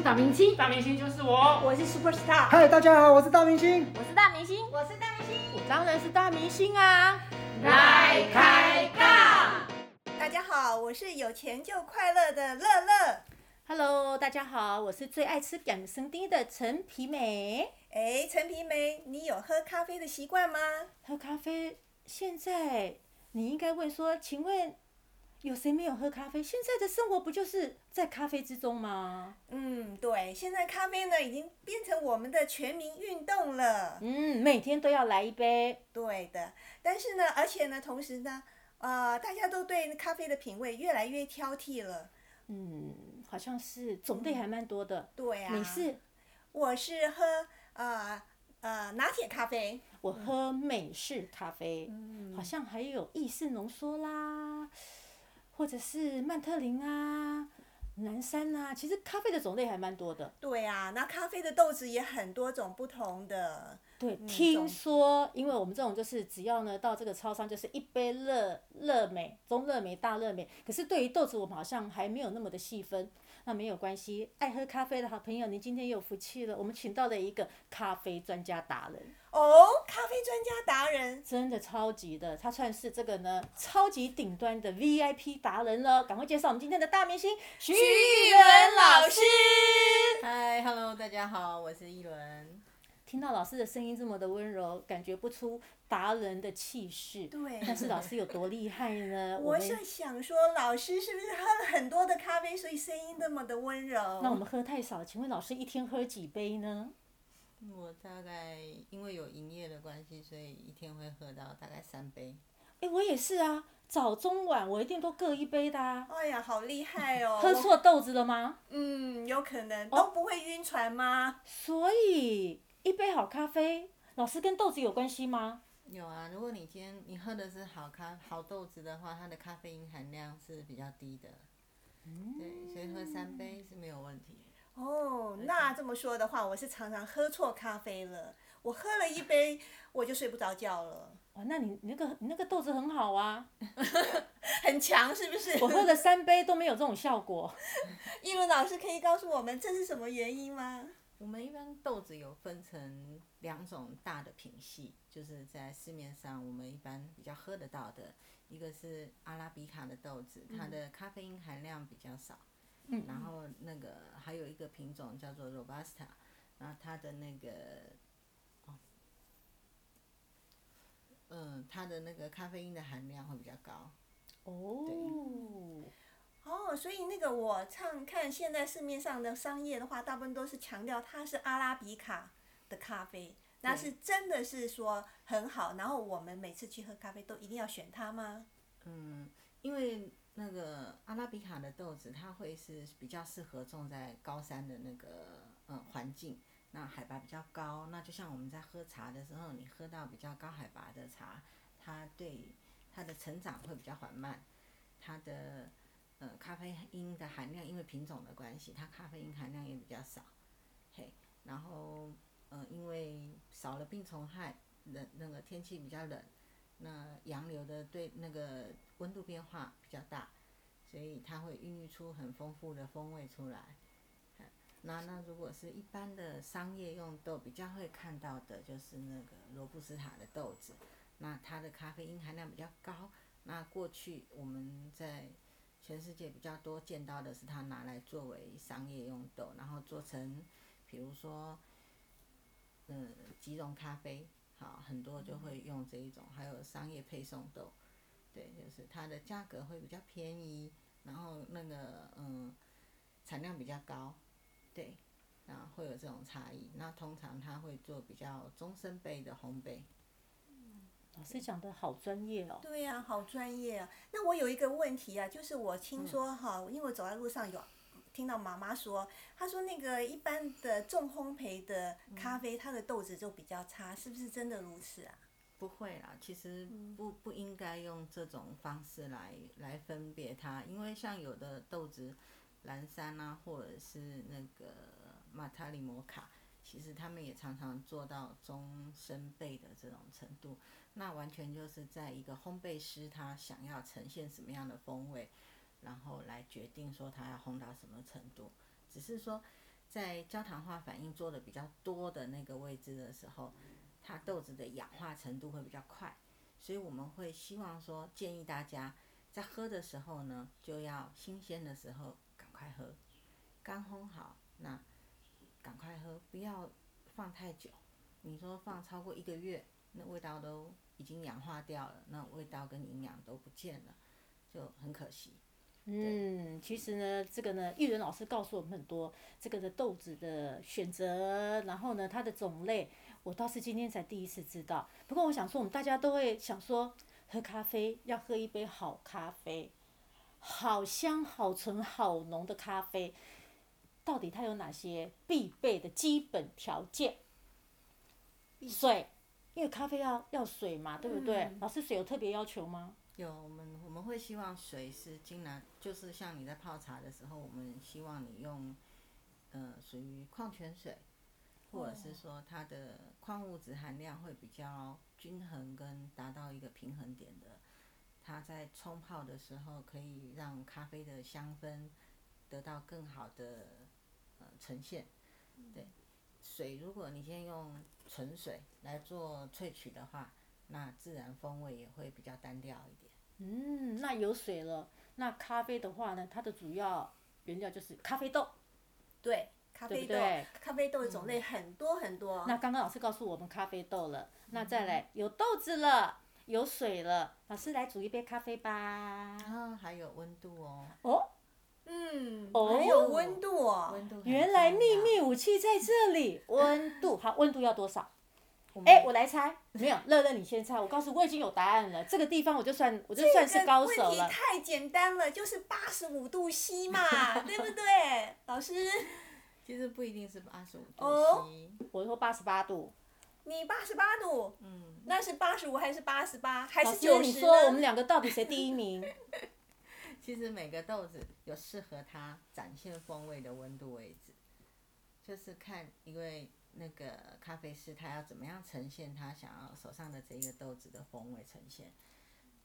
是大明星，大明星就是我，我是 super star，嗨，大家好，我是大明星。我是大明星，我是大明星。我当然是大明星啊！来开杠。大家好，我是有钱就快乐的乐乐。Hello，大家好，我是最爱吃养生丁的陈皮梅。哎，陈皮梅，你有喝咖啡的习惯吗？喝咖啡，现在你应该问说，请问有谁没有喝咖啡？现在的生活不就是在咖啡之中吗？嗯，对，现在咖啡呢已经变成我们的全民运动了。嗯，每天都要来一杯。对的，但是呢，而且呢，同时呢，呃，大家都对咖啡的品味越来越挑剔了。嗯，好像是种类还蛮多的。对啊，你是？我是喝呃呃拿铁咖啡。我喝美式咖啡，嗯好像还有意式浓缩啦，或者是曼特林啊、蓝山啊。其实咖啡的种类还蛮多的。对啊，那咖啡的豆子也很多种不同的。对，嗯听说，因为我们这种就是只要呢到这个超商就是一杯热热美、中热美、大热美，可是对于豆子我们好像还没有那么的细分。那没有关系，爱喝咖啡的好朋友，您今天有福气了，我们请到了一个咖啡专家达人。哦，咖啡专家达人。真的超级的，他算是这个呢超级顶端的 VIP 达人了。赶快介绍我们今天的大明星徐艺伦老师。嗨，Hello，大家好，我是一伦。听到老师的声音这么的温柔，感觉不出达人的气势。对但是老师有多厉害呢？我们是想说，老师是不是喝了很多的咖啡，所以声音那么的温柔？那我们喝太少，请问老师一天喝几杯呢？我大概因为有营业的关系，所以一天会喝到大概三杯。哎，我也是啊，早中晚我一定都各一杯的啊。哎呀，好厉害哦！喝错豆子了吗？嗯，有可能哦都不会晕船吗？所以一杯好咖啡，老师跟豆子有关系吗？有啊，如果你今天你喝的是好咖好豆子的话，它的咖啡因含量是比较低的。对，所以喝三杯是没有问题。哦，那这么说的话，我是常常喝错咖啡了。我喝了一杯，我就睡不着觉了，哇，那你你那个你那个豆子很好啊，很强是不是？我喝了三杯都没有这种效果。一伦老师可以告诉我们这是什么原因吗？我们一般豆子有分成两种大的品系，就是在市面上我们一般比较喝得到的，一个是阿拉比卡的豆子，它的咖啡因含量比较少。嗯然后那个还有一个品种叫做 Robusta，然后它的那个，哦，嗯，它的那个咖啡因的含量会比较高。哦，哦，所以那个我唱看现在市面上的商业的话，大部分都是强调它是阿拉比卡的咖啡，那是真的是说很好。然后我们每次去喝咖啡都一定要选它吗？嗯，因为那个阿拉比卡的豆子，它会是比较适合种在高山的那个嗯环境，那海拔比较高。那就像我们在喝茶的时候，你喝到比较高海拔的茶，它对它的成长会比较缓慢，它的呃咖啡因的含量，因为品种的关系，它咖啡因含量也比较少。嘿，然后呃因为少了病虫害，冷那个天气比较冷。那洋流的对那个温度变化比较大，所以它会孕育出很丰富的风味出来。那那如果是一般的商业用豆，比较会看到的就是那个罗布斯塔的豆子，那它的咖啡因含量比较高。那过去我们在全世界比较多见到的是它拿来作为商业用豆，然后做成，比如说，嗯，即溶咖啡。好，很多就会用这一种，还有商业配送豆，对，就是它的价格会比较便宜，然后那个嗯产量比较高，对，啊会有这种差异。那通常它会做比较中深杯的烘焙。老师讲的好专业哦。对呀、好专业啊。那我有一个问题啊，就是我听说哈，因为我走在路上有听到妈妈说，她说那个一般的重烘焙的咖啡，它的豆子就比较差，是不是真的如此啊？不会啦，其实不不应该用这种方式来来分别它，因为像有的豆子，蓝山啊，或者是那个马塔里摩卡，其实他们也常常做到中深焙的这种程度，那完全就是在一个烘焙师他想要呈现什么样的风味，然后来决定说他要烘到什么程度。只是说，在焦糖化反应做的比较多的那个位置的时候，它豆子的氧化程度会比较快，所以我们会希望说建议大家在喝的时候呢，就要新鲜的时候赶快喝，刚烘好那赶快喝，不要放太久。你说放超过一个月，那味道都已经氧化掉了，那味道跟营养都不见了，就很可惜。嗯，其实呢，这个呢，玉仁老师告诉我们很多这个的豆子的选择，然后呢，它的种类，我倒是今天才第一次知道。不过我想说，我们大家都会想说，喝咖啡要喝一杯好咖啡，好香、好醇、好浓的咖啡，到底它有哪些必备的基本条件？水，因为咖啡要要水嘛，对不对？老师，水有特别要求吗？有，我们我们会希望水是尽然，就是像你在泡茶的时候，我们希望你用，呃，属于矿泉水，或者是说它的矿物质含量会比较均衡，跟达到一个平衡点的，它在冲泡的时候可以让咖啡的香氛得到更好的呃呈现。对，水如果你先用纯水来做萃取的话，那自然风味也会比较单调一点。嗯，那有水了。那咖啡的话呢，它的主要原料就是咖啡豆。对，咖啡豆，咖啡豆的种类很多很多。那刚刚老师告诉我们咖啡豆了，那再来有豆子了，有水了，老师来煮一杯咖啡吧。啊，还有温度哦。哦。嗯。哦。还有温度哦。温度。原来秘密武器在这里，温度。好，温度要多少？哎，我来猜，没有，乐乐你先猜。我告诉我已经有答案了，这个地方我就算我就算是高手了。问题太简单了，就是八十五度 C 嘛，对不对，老师？其实不一定是八十五度 C，我说八十八度。你八十八度？嗯。那是八十五还是八十八还是九十你说我们两个到底谁第一名？其实每个豆子有适合它展现风味的温度位置，就是看因为。那个咖啡师他要怎么样呈现他想要手上的这个豆子的风味呈现？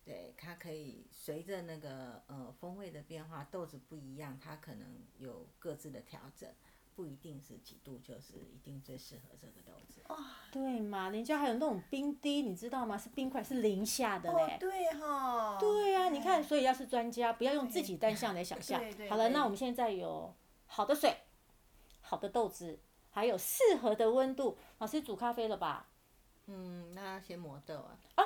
对，它可以随着那个呃风味的变化，豆子不一样，它可能有各自的调整，不一定是几度就是一定最适合这个豆子。哦，对嘛，人家还有那种冰滴，你知道吗？是冰块，是零下的嘞。对哈。对呀，你看，所以要是专家，不要用自己单向来想象。好了，那我们现在有好的水，好的豆子。还有适合的温度，老师煮咖啡了吧？嗯，那先磨豆啊。啊，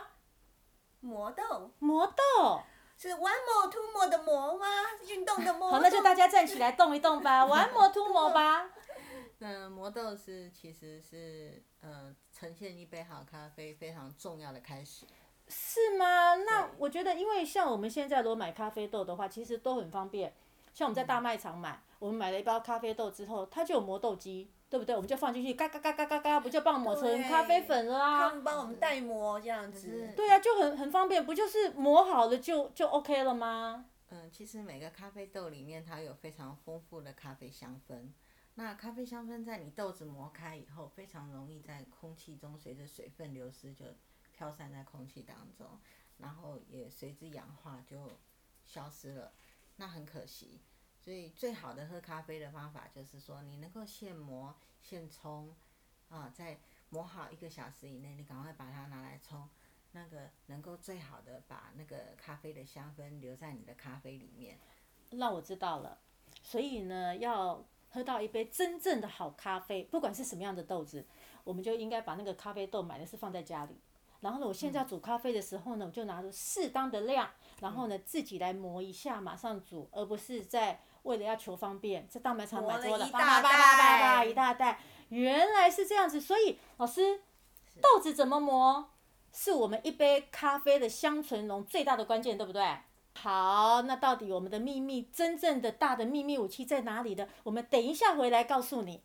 磨豆。磨豆。是 one more two more 的磨吗？运动的磨。好，那就大家站起来动一动吧，one more two more 吧。那磨豆是其实是呃呈现一杯好咖啡非常重要的开始。是吗？那我觉得，因为像我们现在如果买咖啡豆的话，其实都很方便。像我们在大卖场买，我们买了一包咖啡豆之后，它就有磨豆机。对不对？我们就放进去，嘎嘎嘎嘎嘎嘎，不就帮我磨成咖啡粉了啊？他们帮我们代磨这样子。对啊，就很很方便，不就是磨好了就就 OK 了吗？嗯，其实每个咖啡豆里面它有非常丰富的咖啡香氛，那咖啡香氛在你豆子磨开以后，非常容易在空气中随着水分流失就飘散在空气当中，然后也随之氧化就消失了，那很可惜。所以最好的喝咖啡的方法就是说，你能够现磨现冲，啊，在磨好一个小时以内，你赶快把它拿来冲，那个能够最好的把那个咖啡的香氛留在你的咖啡里面。那我知道了，所以呢，要喝到一杯真正的好咖啡，不管是什么样的豆子，我们就应该把那个咖啡豆买的是放在家里。然后呢，我现在煮咖啡的时候呢，我就拿出适当的量，然后呢自己来磨一下，马上煮，而不是在。为了要求方便，在大卖场买多了，叭叭叭叭叭一大袋，原来是这样子。所以老师，豆子怎么磨，是我们一杯咖啡的香醇浓最大的关键，对不对？好，那到底我们的秘密，真正的大的秘密武器在哪里呢？我们等一下回来告诉你。